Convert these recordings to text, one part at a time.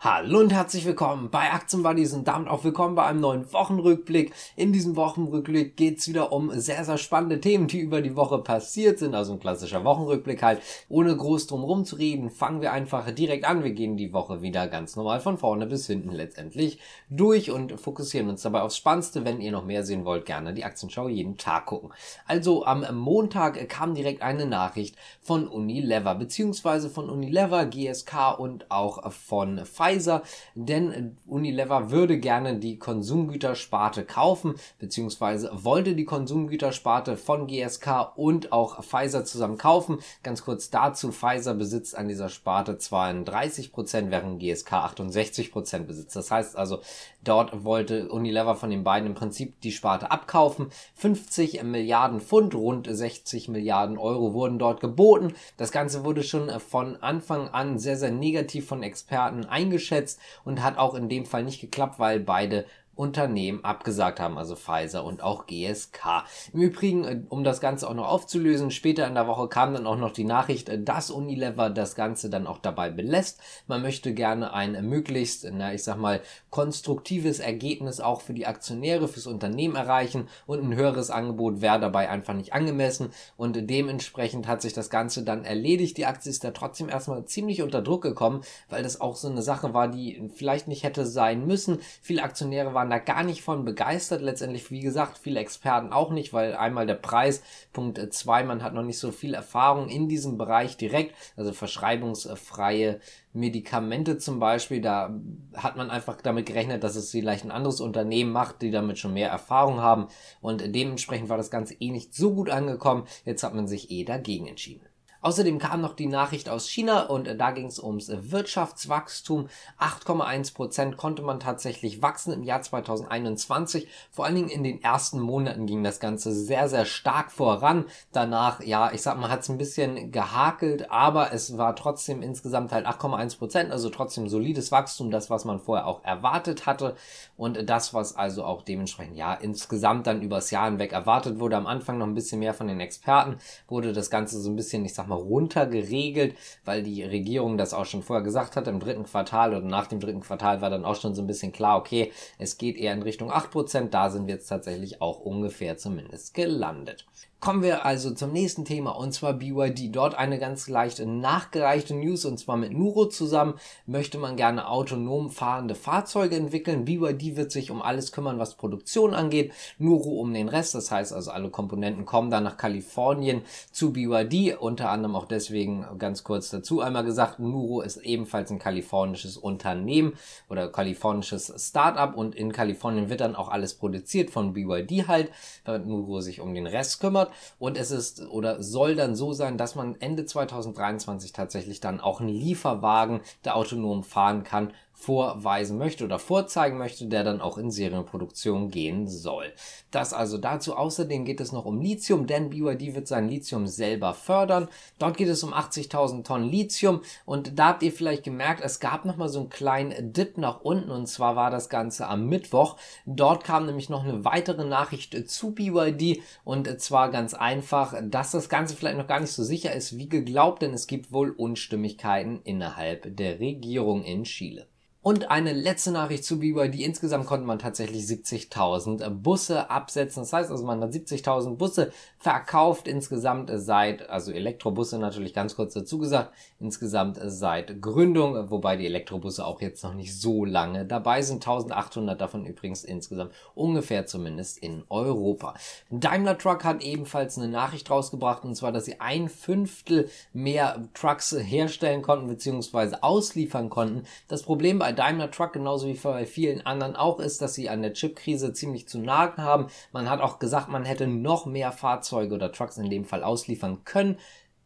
Hallo und herzlich willkommen bei Aktienbuddies und damit auch willkommen bei einem neuen Wochenrückblick. In diesem Wochenrückblick geht's wieder um sehr, sehr spannende Themen, die über die Woche passiert sind. Also ein klassischer Wochenrückblick halt. Ohne groß drum rum zu reden, fangen wir einfach direkt an. Wir gehen die Woche wieder ganz normal von vorne bis hinten letztendlich durch und fokussieren uns dabei aufs Spannendste. Wenn ihr noch mehr sehen wollt, gerne die Aktienschau jeden Tag gucken. Also am Montag kam direkt eine Nachricht von Unilever, beziehungsweise von Unilever, GSK und auch von Pfizer Pfizer, denn Unilever würde gerne die Konsumgütersparte kaufen, beziehungsweise wollte die Konsumgütersparte von GSK und auch Pfizer zusammen kaufen. Ganz kurz dazu, Pfizer besitzt an dieser Sparte 32 Prozent, während GSK 68 Prozent besitzt. Das heißt also, dort wollte Unilever von den beiden im Prinzip die Sparte abkaufen. 50 Milliarden Pfund, rund 60 Milliarden Euro wurden dort geboten. Das Ganze wurde schon von Anfang an sehr, sehr negativ von Experten eingeschätzt eingeschätzt und hat auch in dem Fall nicht geklappt, weil beide Unternehmen abgesagt haben, also Pfizer und auch GSK. Im Übrigen, äh, um das Ganze auch noch aufzulösen, später in der Woche kam dann auch noch die Nachricht, äh, dass Unilever das Ganze dann auch dabei belässt. Man möchte gerne ein möglichst, na, ich sag mal, konstruktives Ergebnis auch für die Aktionäre, fürs Unternehmen erreichen und ein höheres Angebot wäre dabei einfach nicht angemessen und dementsprechend hat sich das Ganze dann erledigt. Die Aktie ist da trotzdem erstmal ziemlich unter Druck gekommen, weil das auch so eine Sache war, die vielleicht nicht hätte sein müssen. Viele Aktionäre waren waren da gar nicht von begeistert. Letztendlich, wie gesagt, viele Experten auch nicht, weil einmal der Preis, Punkt 2, man hat noch nicht so viel Erfahrung in diesem Bereich direkt, also verschreibungsfreie Medikamente zum Beispiel, da hat man einfach damit gerechnet, dass es vielleicht ein anderes Unternehmen macht, die damit schon mehr Erfahrung haben und dementsprechend war das Ganze eh nicht so gut angekommen. Jetzt hat man sich eh dagegen entschieden. Außerdem kam noch die Nachricht aus China und äh, da ging es ums Wirtschaftswachstum. 8,1 Prozent konnte man tatsächlich wachsen im Jahr 2021. Vor allen Dingen in den ersten Monaten ging das Ganze sehr, sehr stark voran. Danach, ja, ich sag mal, hat es ein bisschen gehakelt, aber es war trotzdem insgesamt halt 8,1 Prozent, also trotzdem solides Wachstum, das, was man vorher auch erwartet hatte und das, was also auch dementsprechend, ja, insgesamt dann übers Jahr hinweg erwartet wurde. Am Anfang noch ein bisschen mehr von den Experten, wurde das Ganze so ein bisschen, ich sag mal, runtergeregelt, weil die Regierung das auch schon vorher gesagt hat. Im dritten Quartal oder nach dem dritten Quartal war dann auch schon so ein bisschen klar, okay, es geht eher in Richtung 8%. Da sind wir jetzt tatsächlich auch ungefähr zumindest gelandet. Kommen wir also zum nächsten Thema und zwar BYD. Dort eine ganz leicht nachgereichte News und zwar mit Nuro zusammen möchte man gerne autonom fahrende Fahrzeuge entwickeln. BYD wird sich um alles kümmern, was Produktion angeht. Nuro um den Rest. Das heißt also alle Komponenten kommen dann nach Kalifornien zu BYD. Unter anderem auch deswegen ganz kurz dazu einmal gesagt, Nuro ist ebenfalls ein kalifornisches Unternehmen oder kalifornisches Startup und in Kalifornien wird dann auch alles produziert von BYD halt, damit Nuro sich um den Rest kümmert. Und es ist oder soll dann so sein, dass man Ende 2023 tatsächlich dann auch einen Lieferwagen, der autonom fahren kann, vorweisen möchte oder vorzeigen möchte, der dann auch in Serienproduktion gehen soll. Das also dazu. Außerdem geht es noch um Lithium, denn BYD wird sein Lithium selber fördern. Dort geht es um 80.000 Tonnen Lithium und da habt ihr vielleicht gemerkt, es gab noch mal so einen kleinen Dip nach unten und zwar war das Ganze am Mittwoch. Dort kam nämlich noch eine weitere Nachricht zu BYD und zwar ganz einfach, dass das Ganze vielleicht noch gar nicht so sicher ist wie geglaubt, denn es gibt wohl Unstimmigkeiten innerhalb der Regierung in Chile. Und eine letzte Nachricht zu BYD. Insgesamt konnte man tatsächlich 70.000 Busse absetzen. Das heißt also, man hat 70.000 Busse verkauft insgesamt seit, also Elektrobusse natürlich ganz kurz dazu gesagt, insgesamt seit Gründung, wobei die Elektrobusse auch jetzt noch nicht so lange dabei sind. 1.800 davon übrigens insgesamt ungefähr zumindest in Europa. Daimler Truck hat ebenfalls eine Nachricht rausgebracht und zwar, dass sie ein Fünftel mehr Trucks herstellen konnten bzw. ausliefern konnten. Das Problem bei Daimler Truck genauso wie bei vielen anderen auch ist, dass sie an der Chipkrise ziemlich zu nagen haben. Man hat auch gesagt, man hätte noch mehr Fahrzeuge oder Trucks in dem Fall ausliefern können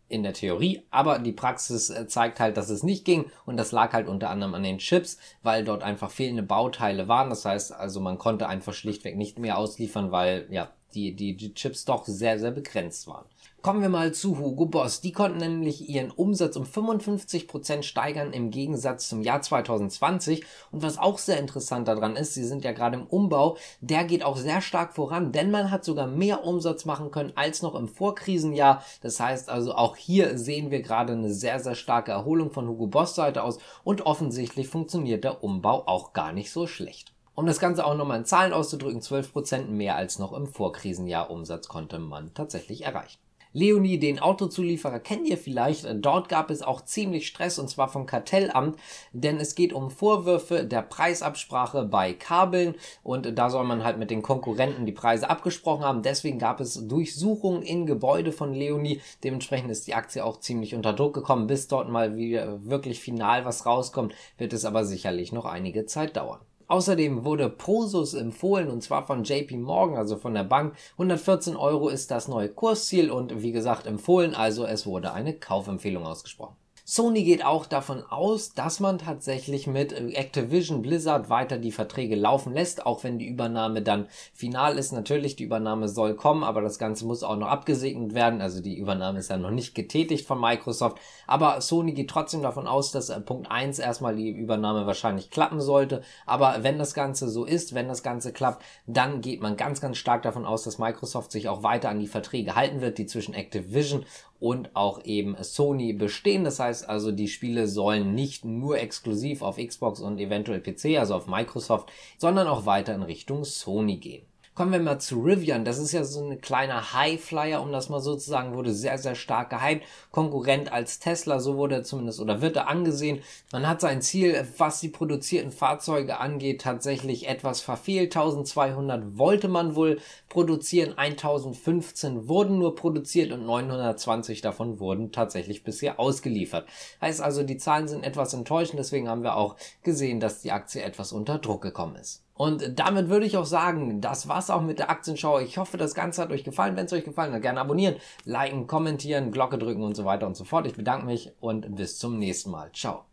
in der Theorie, aber die Praxis äh, zeigt halt, dass es nicht ging und das lag halt unter anderem an den Chips, weil dort einfach fehlende Bauteile waren. Das heißt also, man konnte einfach schlichtweg nicht mehr ausliefern, weil ja, die, die, die Chips doch sehr, sehr begrenzt waren. Kommen wir mal zu Hugo Boss. Die konnten nämlich ihren Umsatz um 55% steigern im Gegensatz zum Jahr 2020. Und was auch sehr interessant daran ist, sie sind ja gerade im Umbau, der geht auch sehr stark voran, denn man hat sogar mehr Umsatz machen können als noch im Vorkrisenjahr. Das heißt also auch hier sehen wir gerade eine sehr, sehr starke Erholung von Hugo Boss Seite aus und offensichtlich funktioniert der Umbau auch gar nicht so schlecht. Um das Ganze auch nochmal in Zahlen auszudrücken, 12% mehr als noch im Vorkrisenjahr Umsatz konnte man tatsächlich erreichen. Leonie, den Autozulieferer, kennt ihr vielleicht. Dort gab es auch ziemlich Stress und zwar vom Kartellamt, denn es geht um Vorwürfe der Preisabsprache bei Kabeln und da soll man halt mit den Konkurrenten die Preise abgesprochen haben. Deswegen gab es Durchsuchungen in Gebäude von Leonie. Dementsprechend ist die Aktie auch ziemlich unter Druck gekommen. Bis dort mal wieder wirklich final was rauskommt, wird es aber sicherlich noch einige Zeit dauern. Außerdem wurde Prosus empfohlen und zwar von JP Morgan, also von der Bank. 114 Euro ist das neue Kursziel und wie gesagt empfohlen, also es wurde eine Kaufempfehlung ausgesprochen. Sony geht auch davon aus, dass man tatsächlich mit Activision Blizzard weiter die Verträge laufen lässt, auch wenn die Übernahme dann final ist. Natürlich, die Übernahme soll kommen, aber das Ganze muss auch noch abgesegnet werden. Also die Übernahme ist ja noch nicht getätigt von Microsoft. Aber Sony geht trotzdem davon aus, dass äh, Punkt 1 erstmal die Übernahme wahrscheinlich klappen sollte. Aber wenn das Ganze so ist, wenn das Ganze klappt, dann geht man ganz, ganz stark davon aus, dass Microsoft sich auch weiter an die Verträge halten wird, die zwischen Activision und auch eben Sony bestehen. Das heißt also, die Spiele sollen nicht nur exklusiv auf Xbox und eventuell PC, also auf Microsoft, sondern auch weiter in Richtung Sony gehen. Kommen wir mal zu Rivian. Das ist ja so ein kleiner Highflyer, um das mal so zu sagen, wurde sehr, sehr stark gehypt. Konkurrent als Tesla, so wurde er zumindest oder wird er angesehen. Man hat sein Ziel, was die produzierten Fahrzeuge angeht, tatsächlich etwas verfehlt. 1200 wollte man wohl produzieren, 1015 wurden nur produziert und 920 davon wurden tatsächlich bisher ausgeliefert. Heißt also, die Zahlen sind etwas enttäuschend, deswegen haben wir auch gesehen, dass die Aktie etwas unter Druck gekommen ist. Und damit würde ich auch sagen, das war's auch mit der Aktienschau. Ich hoffe, das Ganze hat euch gefallen. Wenn es euch gefallen hat, gerne abonnieren, liken, kommentieren, Glocke drücken und so weiter und so fort. Ich bedanke mich und bis zum nächsten Mal. Ciao.